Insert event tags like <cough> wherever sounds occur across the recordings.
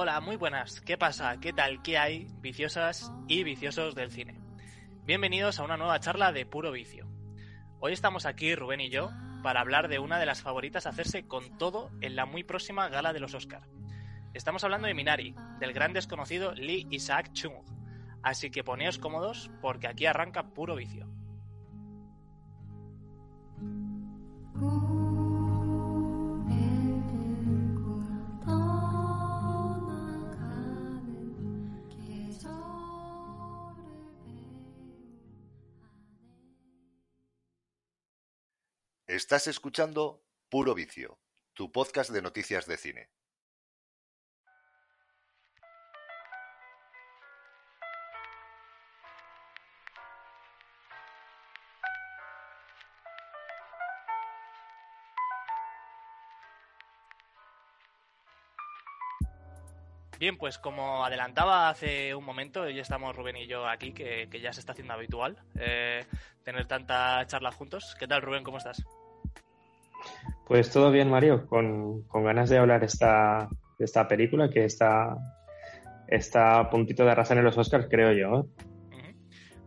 Hola, muy buenas. ¿Qué pasa? ¿Qué tal? ¿Qué hay? Viciosas y viciosos del cine. Bienvenidos a una nueva charla de puro vicio. Hoy estamos aquí, Rubén y yo, para hablar de una de las favoritas a hacerse con todo en la muy próxima gala de los Oscar. Estamos hablando de Minari, del gran desconocido Lee Isaac Chung. Así que poneos cómodos porque aquí arranca puro vicio. Estás escuchando Puro Vicio, tu podcast de noticias de cine. Bien, pues como adelantaba hace un momento, ya estamos Rubén y yo aquí, que, ya se está haciendo habitual eh, tener tanta charla juntos. ¿Qué tal, Rubén? ¿Cómo estás? Pues todo bien, Mario, con, con ganas de hablar esta, de esta película que está, está a puntito de arrasar en los Oscars, creo yo. ¿eh?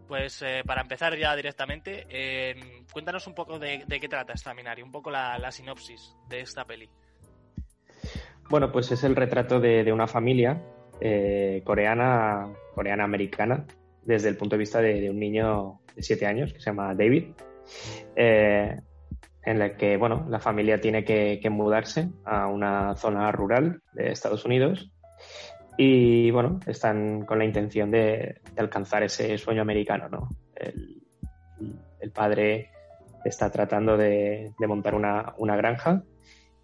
Pues eh, para empezar ya directamente, eh, cuéntanos un poco de, de, qué trata esta Minari, un poco la, la sinopsis de esta peli. Bueno, pues es el retrato de, de una familia eh, coreana, coreana americana, desde el punto de vista de, de, un niño de siete años que se llama David, eh, en la que bueno, la familia tiene que, mudarse a una zona rural de Estados Unidos y bueno, están con la intención de, alcanzar ese sueño americano, ¿no? El, el padre está tratando de, montar una, una granja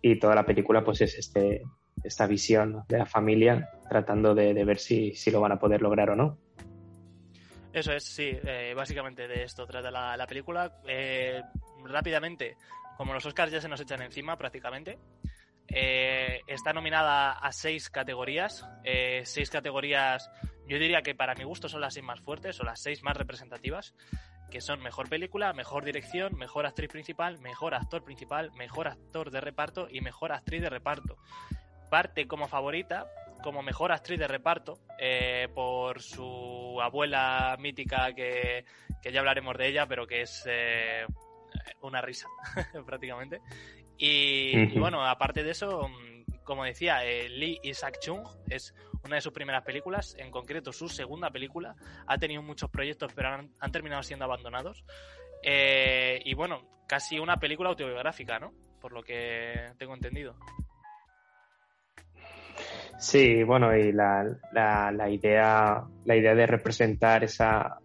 y toda la película pues es este, esta visión de la familia tratando de, de ver si, si, lo van a poder lograr o no. Eso es, sí, eh, básicamente de esto trata la, la película. Eh, rápidamente, como los Oscars ya se nos echan encima prácticamente, eh, está nominada a seis categorías, eh, seis categorías, yo diría que para mi gusto son las seis más fuertes o las seis más representativas que son mejor película, mejor dirección, mejor actriz principal, mejor actor principal, mejor actor de reparto y mejor actriz de reparto. Parte como favorita, como mejor actriz de reparto, eh, por su abuela mítica, que, que, ya hablaremos de ella, pero que es una risa, <laughs> prácticamente. Y, uh -huh. y, bueno, aparte de eso, como decía, eh, Lee Isaac Chung es una de sus primeras películas, en concreto su segunda película. Ha tenido muchos proyectos, pero han, han terminado siendo abandonados. Eh, y bueno, casi una película autobiográfica, ¿no? Por lo que tengo entendido. Sí, bueno, y la, la, la idea, la idea de representar esa,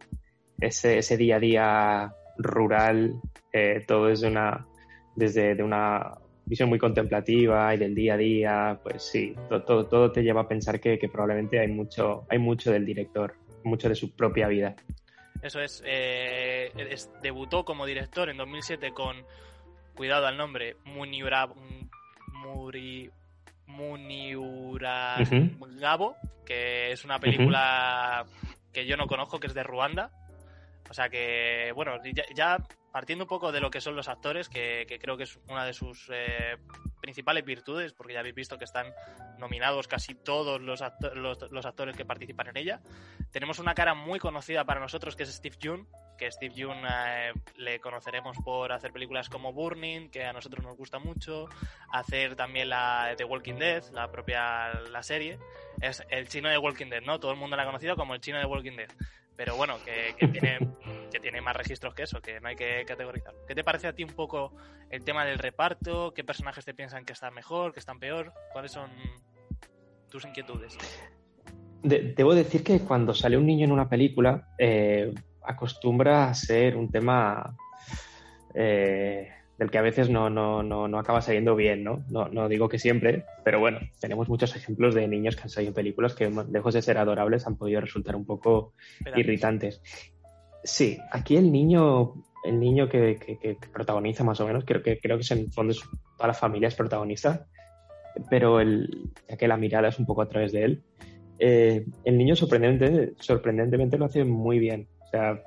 ese, ese día a día rural, eh, todo es una, desde de una visión muy contemplativa y del día a día, pues sí, todo, todo, todo te lleva a pensar que, que, probablemente hay mucho, hay mucho del director, mucho de su propia vida. Eso es, eh, es debutó como director en 2007 con, cuidado al nombre, Muniura, Muri, Muniura uh -huh. Que es una película uh -huh. que yo no conozco, que es de Ruanda. O sea que, bueno, ya, ya partiendo un poco de lo que son los actores, que, creo que es una de sus eh, principales virtudes, porque ya habéis visto que están nominados casi todos los, acto los, los, actores que participan en ella. Tenemos una cara muy conocida para nosotros, que es Steve Yeun, que Steve Yeun eh, le conoceremos por hacer películas como Burning, que a nosotros nos gusta mucho, hacer también la The Walking Dead, la propia la serie. Es el chino de Walking Dead, ¿no? Todo el mundo la ha conocido como el chino de Walking Dead pero bueno, que, tiene, que tiene más registros que eso, que no hay que categorizar. ¿Qué te parece a ti un poco el tema del reparto? ¿Qué personajes te piensan que están mejor, que están peor? ¿Cuáles son tus inquietudes. debo decir que cuando sale un niño en una película, eh, acostumbra a ser un tema eh, del que a veces no, no, no, no, acaba saliendo bien, ¿no? ¿no? digo que siempre, pero bueno, tenemos muchos ejemplos de niños que han salido en películas que, lejos de ser adorables, han podido resultar un poco irritantes. Sí, aquí el niño, el niño que, que, protagoniza más o menos, creo que, creo que es en el fondo toda la familia es protagonista, pero el, ya que la mirada es un poco a través de él, eh, el niño sorprendentemente, sorprendentemente lo hace muy bien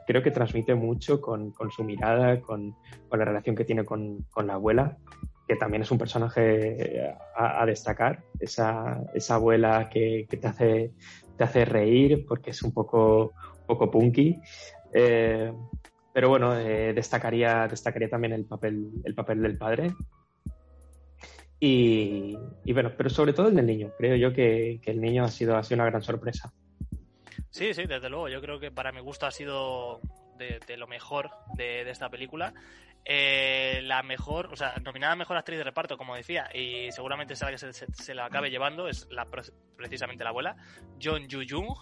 creo que transmite mucho con, con su mirada, con, con, la relación que tiene con, con, la abuela, que también es un personaje a, a destacar, esa, esa abuela que, que, te, hace, te hace reír porque es un poco, poco punky. Eh, pero bueno, eh, destacaría, destacaría también el papel, el papel del padre. Y, y, bueno, pero sobre todo el del niño. Creo yo que, que el niño ha sido, ha sido una gran sorpresa. Sí, sí, desde luego. Yo creo que para mi gusto ha sido de, lo mejor de, esta película. Eh, la mejor, o sea, nominada mejor actriz de reparto, como decía, y seguramente será que se, se, la acabe llevando, es la, precisamente la abuela, John Yu Jung,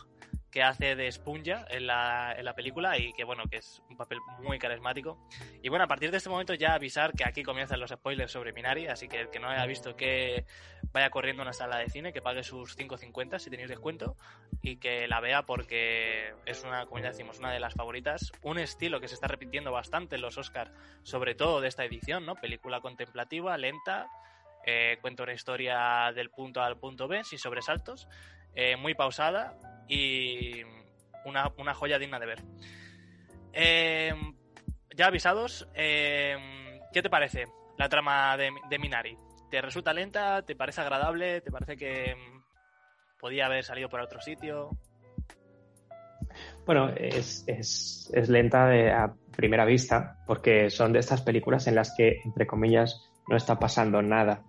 que hace de Spunja en la, en la película y que, bueno, que es un papel muy carismático. Y bueno, a partir de este momento ya avisar que aquí comienzan los spoilers sobre Minari, así que el que no haya visto que vaya corriendo a una sala de cine, que pague sus 5.50 si tenéis descuento y que la vea porque es una, como ya decimos, una de las favoritas. Un estilo que se está repitiendo bastante en los Oscars, sobre todo de esta edición, ¿no? Película contemplativa, lenta, eh, cuenta una historia del punto A al punto B, sin sobresaltos, eh, muy pausada y una, una joya digna de ver. Eh, ya avisados, eh, ¿qué te parece la trama de, de, Minari? ¿Te resulta lenta? ¿Te parece agradable? ¿Te parece que mm, podía haber salido por otro sitio? Bueno, es, es, es lenta a primera vista, porque son de estas películas en las que, entre comillas, no está pasando nada.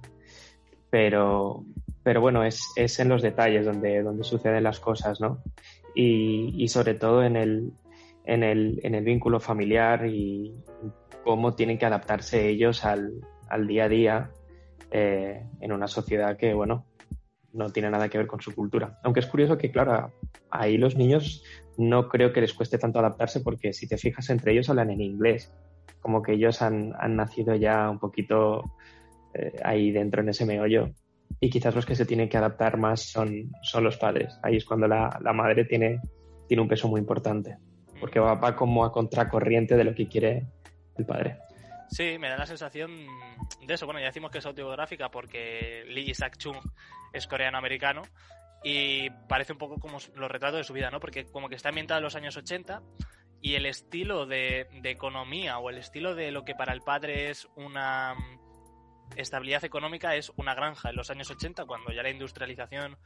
Pero, pero bueno, es, es en los detalles donde, donde suceden las cosas, ¿no? Y, y sobre todo en el, en, el, en el vínculo familiar y cómo tienen que adaptarse ellos al, al día a día eh, en una sociedad que, bueno, no tiene nada que ver con su cultura. Aunque es curioso que, claro, ahí los niños no creo que les cueste tanto adaptarse porque si te fijas entre ellos hablan en inglés, como que ellos han, han nacido ya un poquito eh, ahí dentro en ese meollo y quizás los que se tienen que adaptar más son, son los padres. Ahí es cuando la, la madre tiene, tiene un peso muy importante, porque va, va, como a contracorriente de lo que quiere el padre. Sí, me da la sensación de eso. Bueno, ya decimos que es autobiográfica porque Lee Isaac Chung es coreano-americano y parece un poco como los retratos de su vida, ¿no? Porque como que está ambientada en los años 80 y el estilo de, de economía o el estilo de lo que para el padre es una estabilidad económica es una granja en los años 80, cuando ya la industrialización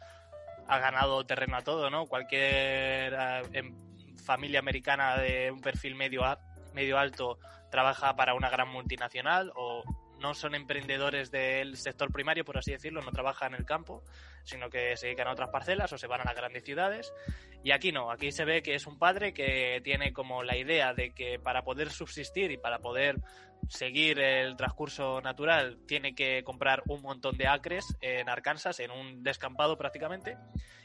ha ganado terreno a todo, ¿no? Cualquier eh, familia americana de un perfil medio, medio alto trabaja para una gran multinacional o no son emprendedores del sector primario, por así decirlo, no trabajan en el campo, sino que se dedican a otras parcelas o se van a las grandes ciudades. Y aquí no, aquí se ve que es un padre que tiene como la idea de que para poder subsistir y para poder seguir el transcurso natural tiene que comprar un montón de acres en Arkansas, en un descampado prácticamente,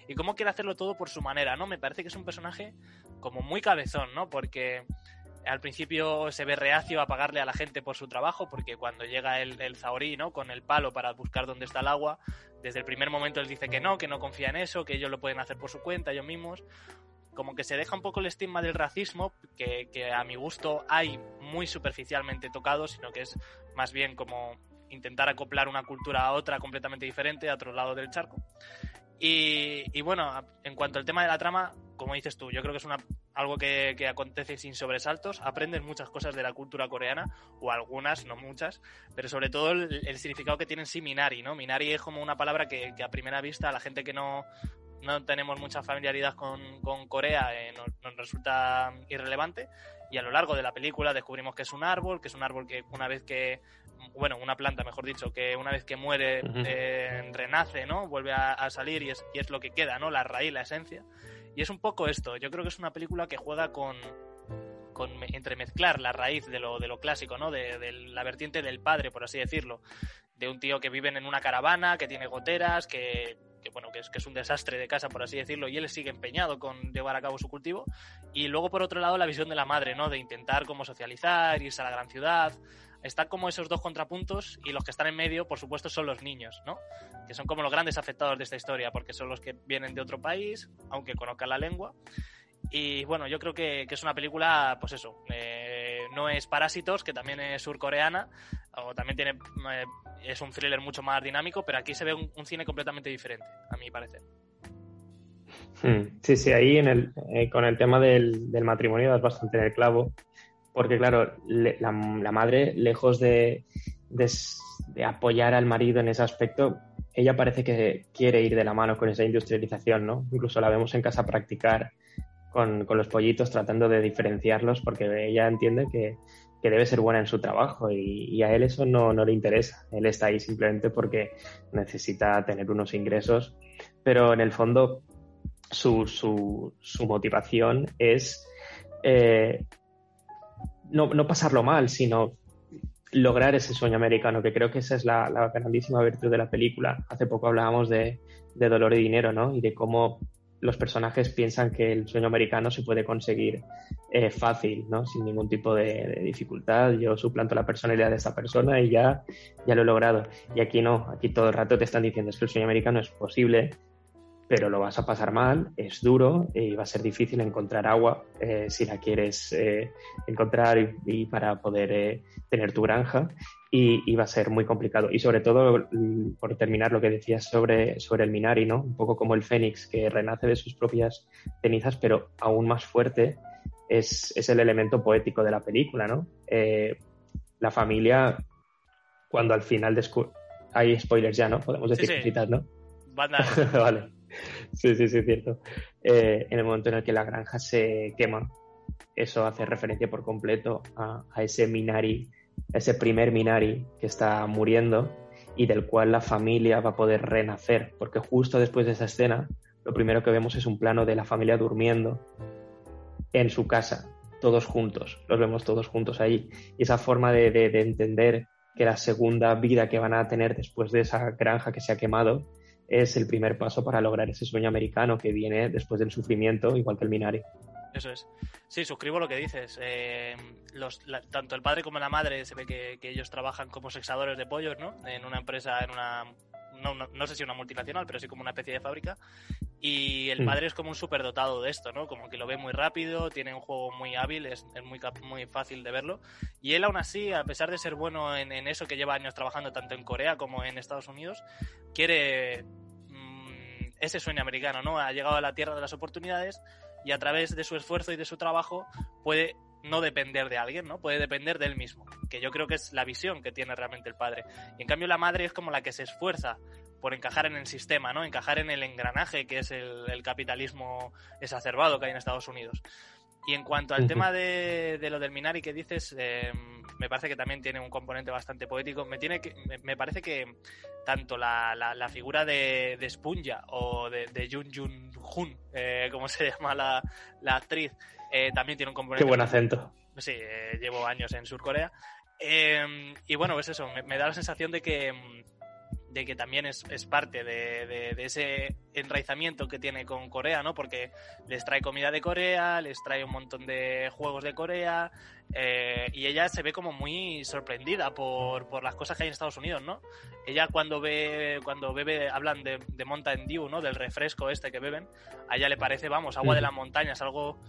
y cómo quiere hacerlo todo por su manera, ¿no? Me parece que es un personaje como muy cabezón, ¿no? Porque al principio se ve reacio a pagarle a la gente por su trabajo, porque cuando llega el, el Zahorí, ¿no? Con el palo para buscar dónde está el agua, desde el primer momento él dice que no, que no confía en eso, que ellos lo pueden hacer por su cuenta, ellos mismos. Como que se deja un poco el estigma del racismo, que, que a mi gusto hay muy superficialmente tocado, sino que es más bien como intentar acoplar una cultura a otra completamente diferente, a otro lado del charco. Y, bueno, en cuanto al tema de la trama, como dices tú, yo creo que es una, algo que, que, acontece sin sobresaltos. Aprendes muchas cosas de la cultura coreana, o algunas, no muchas, pero sobre todo el, el significado que tiene en sí Minari, ¿no? Minari es como una palabra que, que a primera vista a la gente que no, no tenemos mucha familiaridad con, con Corea eh, nos, nos, resulta irrelevante y a lo largo de la película descubrimos que es un árbol, que es un árbol que una vez que bueno, una planta, mejor dicho, que una vez que muere eh, renace, ¿no? Vuelve a, a salir y es, y es, lo que queda, ¿no? La raíz, la esencia. Y es un poco esto. Yo creo que es una película que juega con, con entremezclar la raíz de lo, de lo clásico, ¿no? De, la vertiente del padre, por así decirlo. De un tío que vive en una caravana, que tiene goteras, que que bueno, que es, que es un desastre de casa, por así decirlo, y él sigue empeñado con llevar a cabo su cultivo. Y luego, por otro lado, la visión de la madre, ¿no? De intentar cómo socializar, irse a la gran ciudad. Están como esos dos contrapuntos y los que están en medio, por supuesto, son los niños, ¿no? Que son como los grandes afectados de esta historia, porque son los que vienen de otro país, aunque conozcan la lengua. Y bueno, yo creo que, que es una película, pues eso, eh, no es Parásitos, que también es surcoreana, o también tiene eh, es un thriller mucho más dinámico, pero aquí se ve un, cine completamente diferente, a mi parecer. Hmm. Sí, sí, ahí en el, eh, con el tema del, del, matrimonio das bastante en el clavo, porque claro, le, la, la, madre, lejos de, de, de, apoyar al marido en ese aspecto, ella parece que quiere ir de la mano con esa industrialización, ¿no? Incluso la vemos en casa practicar con, con los pollitos tratando de diferenciarlos porque ella entiende que, que debe ser buena en su trabajo y, y a él eso no, no, le interesa. Él está ahí simplemente porque necesita tener unos ingresos, pero en el fondo su, su, su motivación es eh, no, no, pasarlo mal, sino lograr ese sueño americano, que creo que esa es la, la grandísima virtud de la película. Hace poco hablábamos de, de dolor y dinero, ¿no? Y de cómo los personajes piensan que el sueño americano se puede conseguir eh, fácil, ¿no? sin ningún tipo de, dificultad. Yo suplanto la personalidad de esta persona y ya, ya lo he logrado. Y aquí no, aquí todo el rato te están diciendo es que el sueño americano es posible, pero lo vas a pasar mal, es duro y va a ser difícil encontrar agua eh, si la quieres eh, encontrar y, y, para poder eh, tener tu granja y, y, va a ser muy complicado. Y sobre todo, por terminar lo que decías sobre, sobre el Minari, ¿no? Un poco como el Fénix que renace de sus propias cenizas, pero aún más fuerte es, es el elemento poético de la película, ¿no? La familia, cuando al final descubre... Hay spoilers ya, ¿no? Podemos decir sí, sí. cositas, ¿no? Banda. <laughs> vale. Sí, sí, sí, cierto. Eh, en el momento en el que la granja se quema, eso hace referencia por completo a, ese Minari ese primer Minari que está muriendo y del cual la familia va a poder renacer, porque justo después de esa escena, lo primero que vemos es un plano de la familia durmiendo en su casa, todos juntos, los vemos todos juntos ahí. Y esa forma de entender que la segunda vida que van a tener después de esa granja que se ha quemado es el primer paso para lograr ese sueño americano que viene después del sufrimiento, igual que el Minari. Eso es. Sí, suscribo lo que dices. Eh, los, la, tanto el padre como la madre se ve que, que, ellos trabajan como sexadores de pollos, ¿no? En una empresa, en una. No, no, no, sé si una multinacional, pero sí como una especie de fábrica. Y el padre es como un superdotado de esto, ¿no? Como que lo ve muy rápido, tiene un juego muy hábil, es, es muy, muy fácil de verlo. Y él, aún así, a pesar de ser bueno en, en eso que lleva años trabajando tanto en Corea como en Estados Unidos, quiere mmm, ese sueño americano, ¿no? Ha llegado a la tierra de las oportunidades y a través de su esfuerzo y de su trabajo puede no depender de alguien, ¿no? Puede depender de él mismo, que yo creo que es la visión que tiene realmente el padre. Y en cambio la madre es como la que se esfuerza por encajar en el sistema, ¿no? Encajar en el engranaje que es el, el capitalismo exacerbado que hay en Estados Unidos. Y en cuanto al tema de, de lo del Minari que dices, eh, me parece que también tiene un componente bastante poético. Me, tiene que, me, me parece que tanto la, la, la figura de, de, Spunja o de, de Jun Jun Hun, eh, como se <laughs> llama la, la actriz, eh, también tiene un componente. Qué buen acento. Sí, eh, llevo años en Surcorea. Eh, y bueno, pues eso, me, me, da la sensación de que de que también es, es parte de, de, de, ese enraizamiento que tiene con Corea, ¿no? Porque les trae comida de Corea, les trae un montón de juegos de Corea, eh, y ella se ve como muy sorprendida por, por, las cosas que hay en Estados Unidos, ¿no? Ella cuando ve, cuando bebe, hablan de, de Mountain Dew, ¿no? Del refresco este que beben, a ella le parece, vamos, agua de las montañas, algo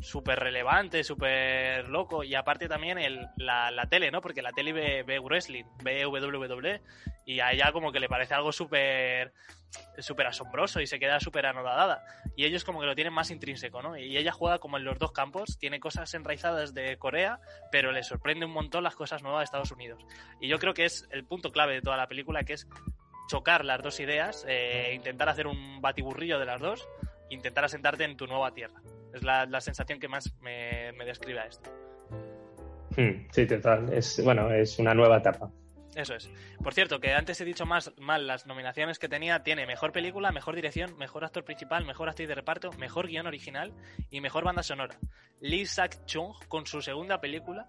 súper relevante, súper loco. Y aparte también el, la, la, tele, ¿no? Porque la tele ve, ve wrestling, ve WWE. Y a ella como que le parece algo súper súper asombroso y se queda súper anodada. Y ellos como que lo tienen más intrínseco, ¿no? Y ella juega como en los dos campos, tiene cosas enraizadas de Corea, pero le sorprende un montón las cosas nuevas de Estados Unidos. Y yo creo que es el punto clave de toda la película, que es chocar las dos ideas, eh, intentar hacer un batiburrillo de las dos, intentar asentarte en tu nueva tierra. Es la, la sensación que más me, me describe a esto. Hmm, sí, total. Es, bueno, es una nueva etapa. Eso es. Por cierto, que antes he dicho más mal las nominaciones que tenía. Tiene mejor película, mejor dirección, mejor actor principal, mejor actriz de reparto, mejor guion original y mejor banda sonora. Lee Sak-chung, con su segunda película,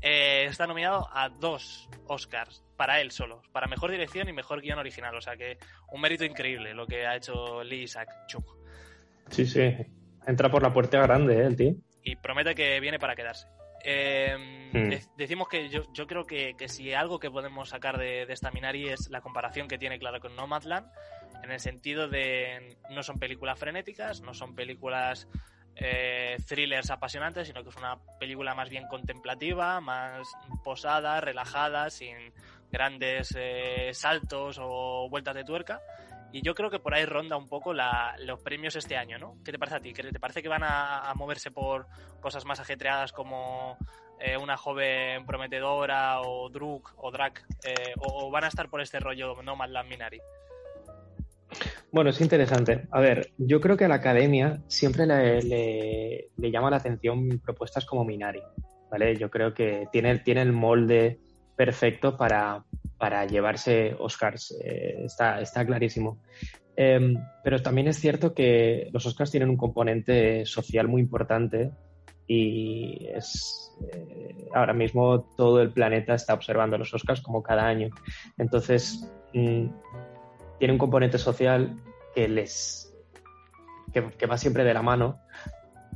eh, está nominado a dos Oscars para él solo, para mejor dirección y mejor guion original. O sea que un mérito increíble lo que ha hecho Lee Sak-chung. Sí, sí. Entra por la puerta grande, ¿eh, el tío. Y promete que viene para quedarse. Eh, hmm. decimos que yo, yo creo que, que, si algo que podemos sacar de, de, esta Minari es la comparación que tiene, claro, con Nomadland, en el sentido de no son películas frenéticas, no son películas eh, thrillers apasionantes, sino que es una película más bien contemplativa, más posada, relajada, sin grandes eh, saltos o vueltas de tuerca. Y yo creo que por ahí ronda un poco los premios este año, ¿no? ¿Qué te parece a ti? ¿Te parece que van a, moverse por cosas más ajetreadas como eh, una joven prometedora o Druk o Drak? Eh, o, van a estar por este rollo Nomadland Minari? Bueno, es interesante. A ver, yo creo que a la academia siempre le, le, le llama la atención propuestas como Minari, ¿vale? Yo creo que tiene, tiene el molde perfecto para, para llevarse Oscars. Eh, está, está clarísimo. Eh, pero también es cierto que los Oscars tienen un componente social muy importante y es eh, ahora mismo todo el planeta está observando los Oscars como cada año. Entonces, mmm, tiene un componente social que les que va siempre de la mano,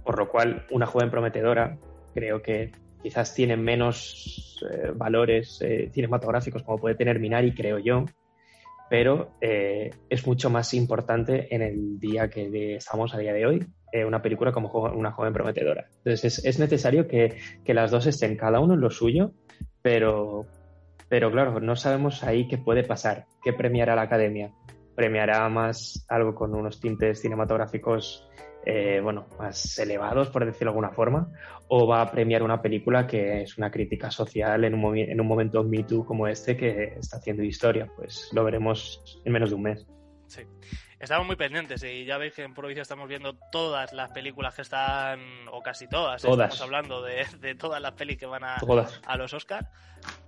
por lo cual una joven prometedora creo que quizás tiene menos eh, valores eh, cinematográficos como puede tener Minari, creo yo, pero eh, es mucho más importante en el día que estamos a día de hoy, una película como una joven prometedora. Entonces es, es necesario que, que, las dos estén cada uno en lo suyo, pero, pero claro, no sabemos ahí qué puede pasar, qué premiará la academia. Premiará más algo con unos tintes cinematográficos eh, bueno, más elevados, por decirlo de alguna forma, o va a premiar una película que es una crítica social en un, en un momento Me Too como este que está haciendo historia. Pues lo veremos en menos de un mes. Sí. Estamos muy pendientes y ya veis que en Provincia estamos viendo todas las películas que están, o casi todas, todas. estamos hablando de, de, todas las pelis que van a, todas. a los Oscars.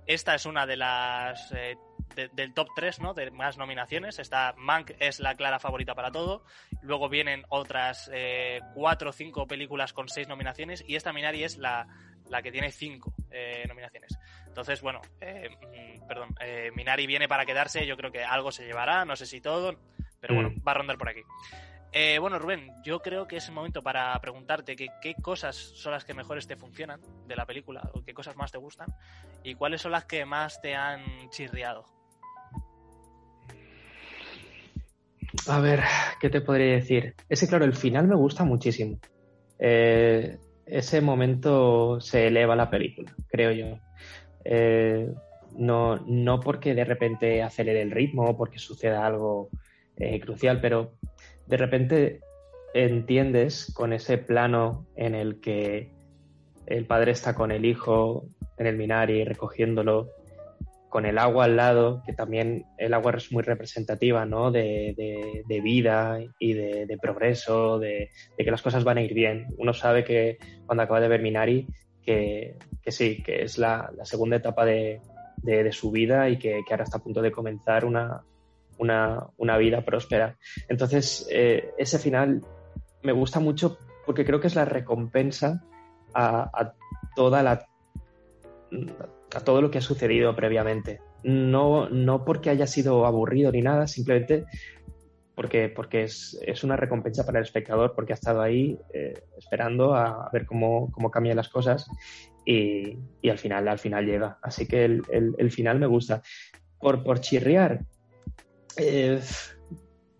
Esta es una de las eh, de, del top 3, ¿no? De más nominaciones. Está Mank es la clara favorita para todo. Luego vienen otras eh, cuatro o cinco películas con seis nominaciones y esta Minari es la, la que tiene cinco eh, nominaciones. Entonces, bueno, eh, perdón, eh, Minari viene para quedarse. Yo creo que algo se llevará, no sé si todo, pero bueno, va a rondar por aquí. Eh, bueno, Rubén, yo creo que es el momento para preguntarte que, qué cosas son las que mejores te funcionan de la película, o qué cosas más te gustan, y cuáles son las que más te han chirriado. A ver, ¿qué te podría decir? Ese, claro, el final me gusta muchísimo. Eh, ese momento se eleva la película, creo yo. Eh, no, no porque de repente acelere el ritmo o porque suceda algo eh, crucial, pero de repente entiendes con ese plano en el que el padre está con el hijo en el Minari recogiéndolo con el agua al lado, que también el agua es muy representativa ¿no? de, de, de vida y de, de progreso, de, que las cosas van a ir bien. Uno sabe que cuando acaba de ver Minari, que, que sí, que es la, la segunda etapa de, su vida y que, que, ahora está a punto de comenzar una, una, una vida próspera. Entonces, eh, ese final me gusta mucho porque creo que es la recompensa a, toda la todo lo que ha sucedido previamente. No, no porque haya sido aburrido ni nada, simplemente porque, porque es, es, una recompensa para el espectador, porque ha estado ahí eh, esperando a, ver cómo, cómo cambian las cosas y, y, al final al final llega. Así que el, el, final me gusta. Por, por chirriar, eh,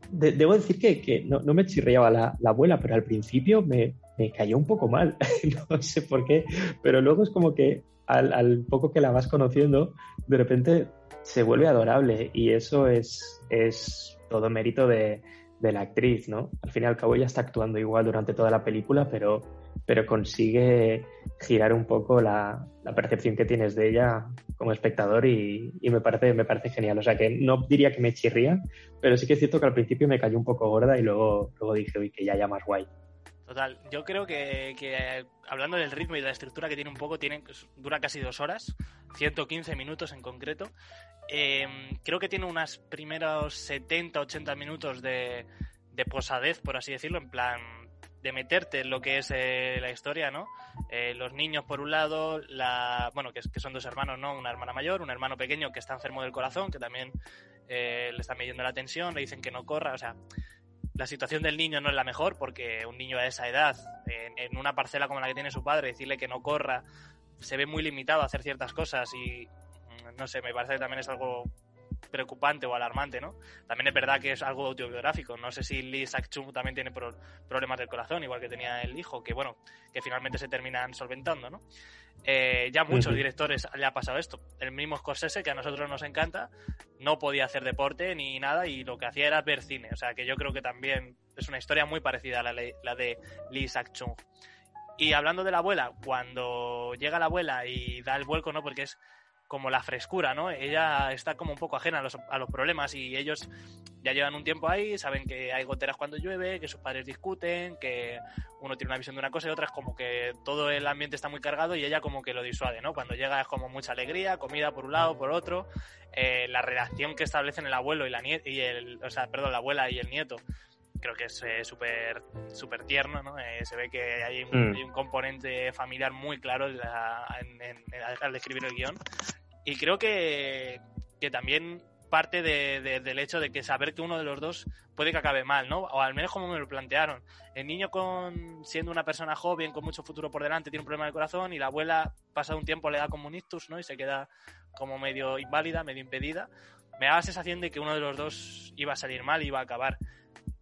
de, debo decir que, que no, no, me chirriaba la, la, abuela, pero al principio me, me cayó un poco mal. <laughs> no sé por qué, pero luego es como que al, poco que la vas conociendo, de repente se vuelve adorable y eso es, todo mérito de, la actriz, ¿no? Al fin y al cabo ella está actuando igual durante toda la película, pero, consigue girar un poco la, percepción que tienes de ella como espectador y, y, me, parece, me parece genial. O sea que no diría que me chirría, pero sí que es cierto que al principio me cayó un poco gorda y luego, luego dije, uy, que ya ya más guay. Total, yo creo que, hablando del ritmo y de la estructura que tiene un poco, tiene, dura casi dos horas, 115 minutos en concreto. Eh, creo que tiene unos primeros 70, 80 minutos de, de posadez, por así decirlo, en plan de meterte en lo que es eh, la historia, ¿no? Eh, los niños por un lado, la, bueno, que, que, son dos hermanos, ¿no? Una hermana mayor, un hermano pequeño que está enfermo del corazón, que también eh, le están midiendo la tensión, le dicen que no corra, o sea, la situación del niño no es la mejor porque un niño a esa edad, en, en, una parcela como la que tiene su padre, decirle que no corra, se ve muy limitado a hacer ciertas cosas y mm, no sé, me parece que también es algo preocupante o alarmante, ¿no? También es verdad que es algo autobiográfico. No sé si Lee Sak-chung también tiene pro problemas del corazón, igual que tenía el hijo, que bueno, que finalmente se terminan solventando, ¿no? Eh, ya muchos uh -huh. directores le ha pasado esto. El mismo Scorsese, que a nosotros nos encanta, no podía hacer deporte ni nada y lo que hacía era ver cine. O sea que yo creo que también es una historia muy parecida a la, la de Lee Sak-chung. Y hablando de la abuela, cuando llega la abuela y da el vuelco, ¿no? Porque es como la frescura, ¿no? Ella está como un poco ajena a los, a los, problemas y ellos ya llevan un tiempo ahí, saben que hay goteras cuando llueve, que sus padres discuten, que uno tiene una visión de una cosa y otra es como que todo el ambiente está muy cargado y ella como que lo disuade, ¿no? Cuando llega es como mucha alegría, comida por un lado, por otro, eh, la relación que establecen el abuelo y la nieta, y el, o sea, perdón, la abuela y el nieto, creo que es eh, súper super tierno, ¿no? Eh, se ve que hay un, mm. hay un, componente familiar muy claro en la, en, en, al escribir el guion y creo que, que también parte de, de, del hecho de que saber que uno de los dos puede que acabe mal, ¿no? O al menos como me lo plantearon. El niño con siendo una persona joven, con mucho futuro por delante, tiene un problema de corazón y la abuela, pasa un tiempo, le da como un ictus, ¿no? Y se queda como medio inválida, medio impedida. Me da la sensación de que uno de los dos iba a salir mal iba a acabar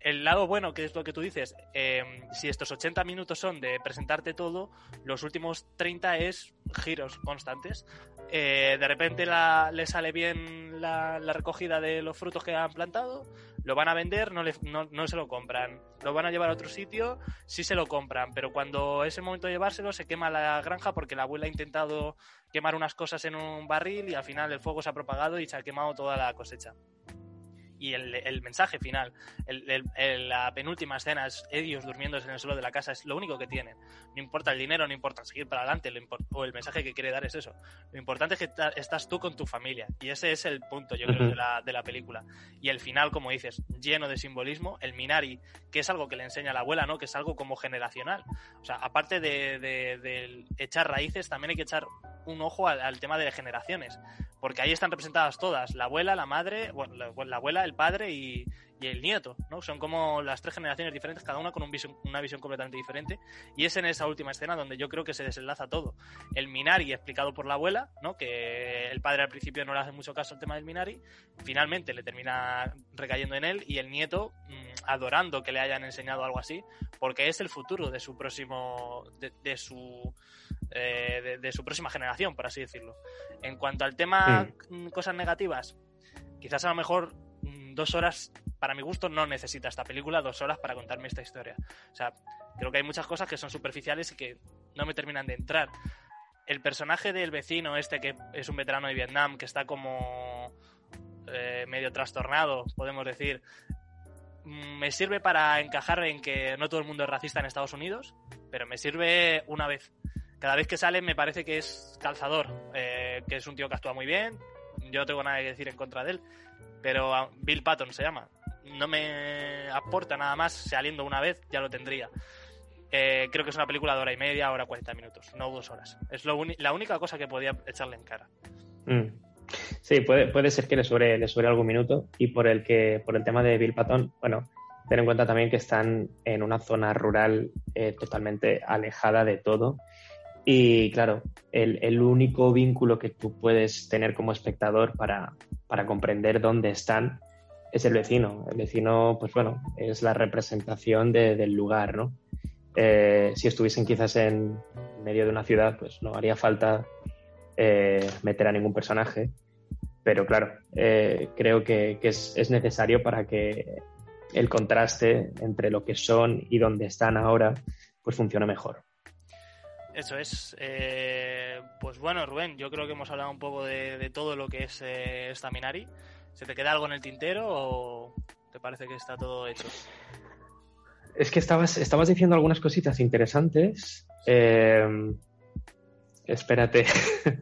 el lado bueno, que es lo que tú dices, eh, si estos 80 minutos son de presentarte todo, los últimos 30 es giros constantes. Eh, de repente le sale bien la, recogida de los frutos que han plantado, lo van a vender, no, no, se lo compran. Lo van a llevar a otro sitio, sí se lo compran, pero cuando es el momento de llevárselo se quema la granja porque la abuela ha intentado quemar unas cosas en un barril y al final el fuego se ha propagado y se ha quemado toda la cosecha y el, el mensaje final, el, el, la penúltima escena es ellos durmiéndose en el suelo de la casa, es lo único que tienen. No importa el dinero, no importa seguir para adelante, lo o el mensaje que quiere dar es eso. Lo importante es que estás tú con tu familia y ese es el punto, yo creo, de la, de la película. Y el final, como dices, lleno de simbolismo, el Minari, que es algo que le enseña la abuela, ¿no? Que es algo como generacional. O sea, aparte de, de, de echar raíces, también hay que echar un ojo al, al tema de generaciones porque ahí están representadas todas, la abuela, la madre, bueno, la, la abuela, el padre y, y, el nieto, ¿no? Son como las tres generaciones diferentes, cada una con un visión, una visión completamente diferente, y es en esa última escena donde yo creo que se desenlaza todo. El Minari explicado por la abuela, ¿no? Que el padre al principio no le hace mucho caso al tema del Minari, finalmente le termina recayendo en él, y el nieto mmm, adorando que le hayan enseñado algo así, porque es el futuro de su próximo, de, de su eh, de, de, su próxima generación, por así decirlo. En cuanto al tema sí. cosas negativas, quizás a lo mejor mm, dos horas, para mi gusto, no necesita esta película dos horas para contarme esta historia. O sea, creo que hay muchas cosas que son superficiales y que no me terminan de entrar. El personaje del vecino, este que es un veterano de Vietnam, que está como eh, medio trastornado, podemos decir, mm, me sirve para encajar en que no todo el mundo es racista en Estados Unidos, pero me sirve una vez cada vez que sale me parece que es calzador, eh, que es un tío que actúa muy bien. Yo no tengo nada que decir en contra de él, pero Bill Patton se llama. No me aporta nada más saliendo una vez, ya lo tendría. Eh, creo que es una película de hora y media, hora 40 minutos, no dos horas. Es lo la única cosa que podía echarle en cara. Mm. Sí, puede, puede ser que le sobre, le sobre algún minuto y por el que por el tema de Bill Patton, bueno, ten en cuenta también que están en una zona rural eh, totalmente alejada de todo y claro, el, el, único vínculo que tú puedes tener como espectador para, para, comprender dónde están es el vecino. El vecino, pues bueno, es la representación de, del lugar, ¿no? Eh, si estuviesen quizás en medio de una ciudad, pues no haría falta eh, meter a ningún personaje. Pero claro, eh, creo que, que es, es necesario para que el contraste entre lo que son y dónde están ahora, pues funcione mejor. Eso es. Eh, pues bueno, Rubén, yo creo que hemos hablado un poco de, de todo lo que es eh, Staminari. ¿Se te queda algo en el tintero o te parece que está todo hecho? es que estabas, estabas diciendo algunas cositas interesantes. Eh, espérate,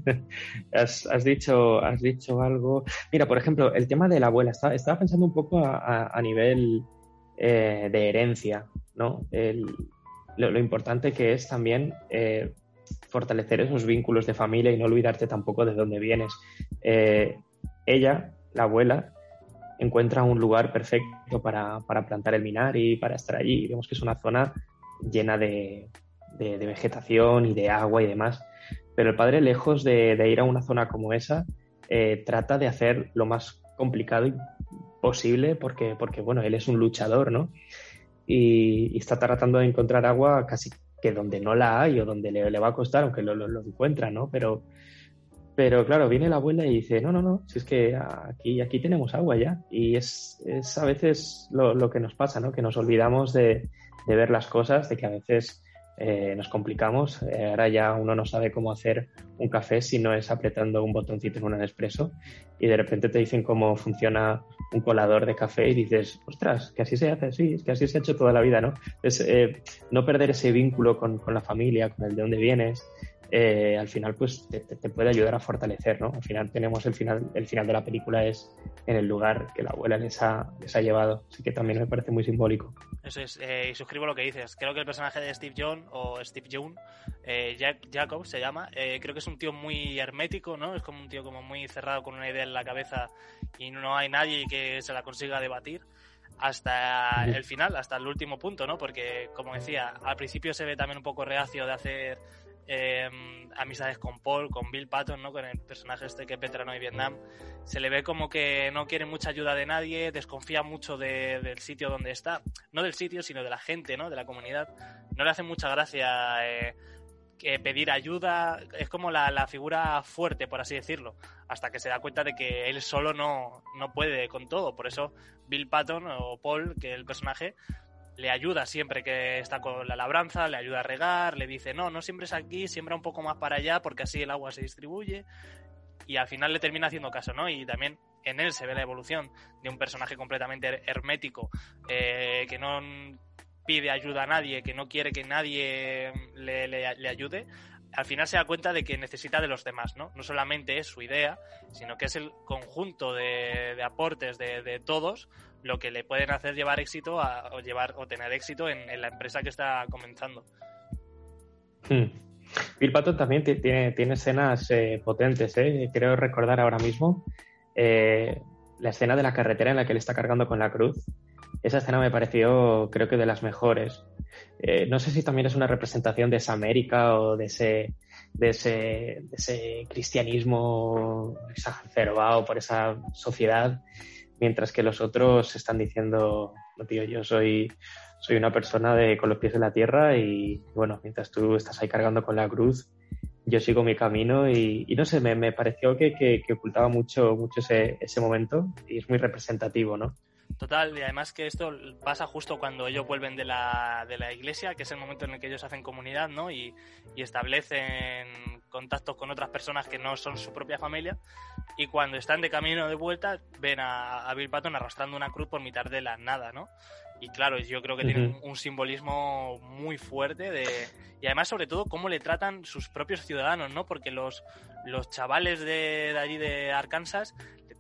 <laughs> has, dicho, has dicho algo. Mira, por ejemplo, el tema de la abuela. Estaba, estaba pensando un poco a, nivel eh, de herencia, ¿no? Lo, importante que es también eh, fortalecer esos vínculos de familia y no olvidarte tampoco de dónde vienes. ella, la abuela, encuentra un lugar perfecto para, plantar el minar y para estar allí. Vemos que es una zona llena de, vegetación y de agua y demás. Pero el padre, lejos de, ir a una zona como esa, eh, trata de hacer lo más complicado posible porque, porque, bueno, él es un luchador, ¿no? Y, está tratando de encontrar agua casi que donde no la hay o donde le, va a costar, aunque lo, lo encuentra, ¿no? Pero, pero claro, viene la abuela y dice, no, no, no, si es que aquí, aquí tenemos agua ya. Y es, es a veces lo, que nos pasa, ¿no? Que nos olvidamos de, ver las cosas, de que a veces eh, nos complicamos. Eh, ahora ya uno no sabe cómo hacer un café si no es apretando un botoncito en un Nespresso y de repente te dicen cómo funciona un colador de café y dices, ostras, que así se hace, sí, que así se ha hecho toda la vida, ¿no? Es eh, no perder ese vínculo con, con, la familia, con el de dónde vienes, eh, al final pues te, puede ayudar a fortalecer, ¿no? Al final tenemos el final, el final de la película es en el lugar que la abuela les ha, les ha llevado, así que también me parece muy simbólico. Eso es, eh, y suscribo lo que dices, creo que el personaje de Steve Jones o Steve Jones, eh, Jack, Jacob se llama, creo que es un tío muy hermético, ¿no? Es como un tío como muy cerrado con una idea en la cabeza y no hay nadie que se la consiga debatir hasta el final, hasta el último punto, ¿no? Porque, como decía, al principio se ve también un poco reacio de hacer eh, amistades con Paul, con Bill Patton, ¿no? con el personaje este que es veterano de Vietnam, se le ve como que no quiere mucha ayuda de nadie, desconfía mucho del sitio donde está, no del sitio, sino de la gente, ¿no? de la comunidad. No le hace mucha gracia eh, pedir ayuda, es como la, figura fuerte, por así decirlo, hasta que se da cuenta de que él solo no, no puede con todo. Por eso Bill Patton o Paul, que es el personaje, le ayuda siempre que está con la labranza, le ayuda a regar, le dice, no, no siembres aquí, siembra un poco más para allá porque así el agua se distribuye. Y al final le termina haciendo caso, ¿no? Y también en él se ve la evolución de un personaje completamente hermético, eh, que no pide ayuda a nadie, que no quiere que nadie le, le, ayude, al final se da cuenta de que necesita de los demás, ¿no? No solamente es su idea, sino que es el conjunto de, aportes de, de, todos lo que le pueden hacer llevar éxito o llevar o tener éxito en, la empresa que está comenzando. Hmm. Bill Patton también tiene, tiene escenas eh, potentes, ¿eh? creo recordar ahora mismo eh, la escena de la carretera en la que él está cargando con la cruz. Esa escena me pareció, creo que de las mejores. Eh, no sé si también es una representación de esa América o de ese, de ese, cristianismo exacerbado por esa sociedad mientras que los otros están diciendo, no tío, yo soy, soy una persona de, con los pies en la tierra y bueno, mientras tú estás ahí cargando con la cruz, yo sigo mi camino y, no sé, me, me pareció que, que, ocultaba mucho, mucho ese, ese momento y es muy representativo, ¿no? Total, y además que esto pasa justo cuando ellos vuelven de la, de la iglesia, que es el momento en el que ellos hacen comunidad, ¿no? Y, y establecen contactos con otras personas que no son su propia familia. Y cuando están de camino de vuelta, ven a, a Bill Patton arrastrando una cruz por mitad de la nada, ¿no? Y claro, yo creo que tiene un, simbolismo muy fuerte de... Y además, sobre todo, cómo le tratan sus propios ciudadanos, ¿no? Porque los, los chavales de, de allí de Arkansas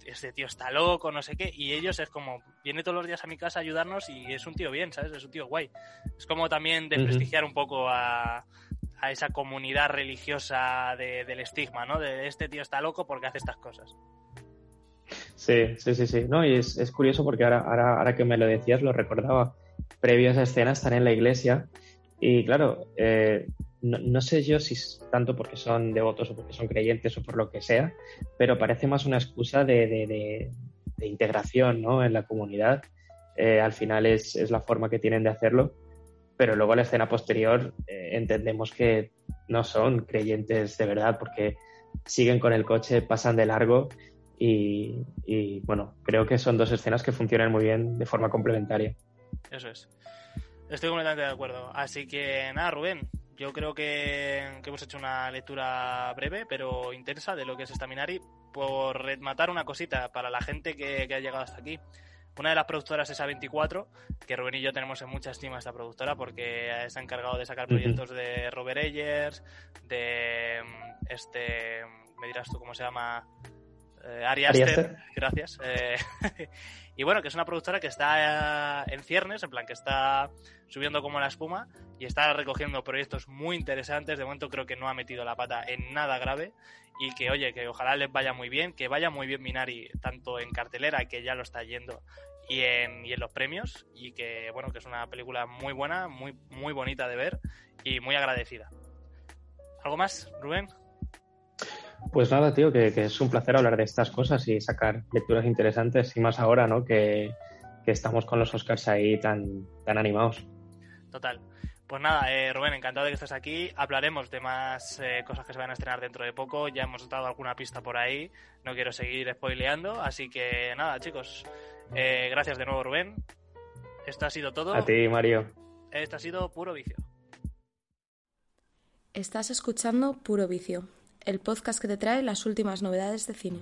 este tío está loco, no sé qué, y ellos es como, viene todos los días a mi casa a ayudarnos y es un tío bien, ¿sabes? Es un tío guay. Es como también desprestigiar un poco a, a esa comunidad religiosa del estigma, ¿no? De este tío está loco porque hace estas cosas. Sí, sí, sí, sí. No, y es, es curioso porque ahora, ahora, ahora, que me lo decías, lo recordaba. Previo a esa escena, estar en la iglesia. Y claro, eh, no, sé yo si es tanto porque son devotos o porque son creyentes o por lo que sea, pero parece más una excusa de, integración ¿no? en la comunidad. Eh, al final es, la forma que tienen de hacerlo, pero luego la escena posterior eh, entendemos que no son creyentes de verdad porque siguen con el coche, pasan de largo y, y bueno, creo que son dos escenas que funcionan muy bien de forma complementaria. Eso es. Estoy completamente de acuerdo. Así que nada, Rubén, yo creo que, hemos hecho una lectura breve pero intensa de lo que es Staminari. Por rematar una cosita para la gente que, ha llegado hasta aquí. Una de las productoras es A24, que Rubén y yo tenemos en mucha estima esta productora porque se ha encargado de sacar proyectos de Robert Ayers, de este, me dirás tú cómo se llama, eh, Ari Aster, gracias. Eh, <laughs> y bueno, que es una productora que está en ciernes, en plan que está subiendo como la espuma y está recogiendo proyectos muy interesantes. De momento creo que no ha metido la pata en nada grave y que, oye, que ojalá les vaya muy bien, que vaya muy bien Minari, tanto en cartelera, que ya lo está yendo, y en, y en los premios, y que, bueno, que es una película muy buena, muy, muy bonita de ver y muy agradecida. ¿Algo más, Rubén? Pues nada, tío, que, es un placer hablar de estas cosas y sacar lecturas interesantes, y más ahora, ¿no? Que, estamos con los Oscars ahí tan, tan animados. Total. Pues nada, eh, Rubén, encantado de que estés aquí. Hablaremos de más eh, cosas que se van a estrenar dentro de poco. Ya hemos dado alguna pista por ahí. No quiero seguir spoileando. Así que nada, chicos. Eh, gracias de nuevo, Rubén. Esto ha sido todo. A ti, Mario. Esto ha sido Puro Vicio. Estás escuchando Puro Vicio el podcast que te trae las últimas novedades de cine.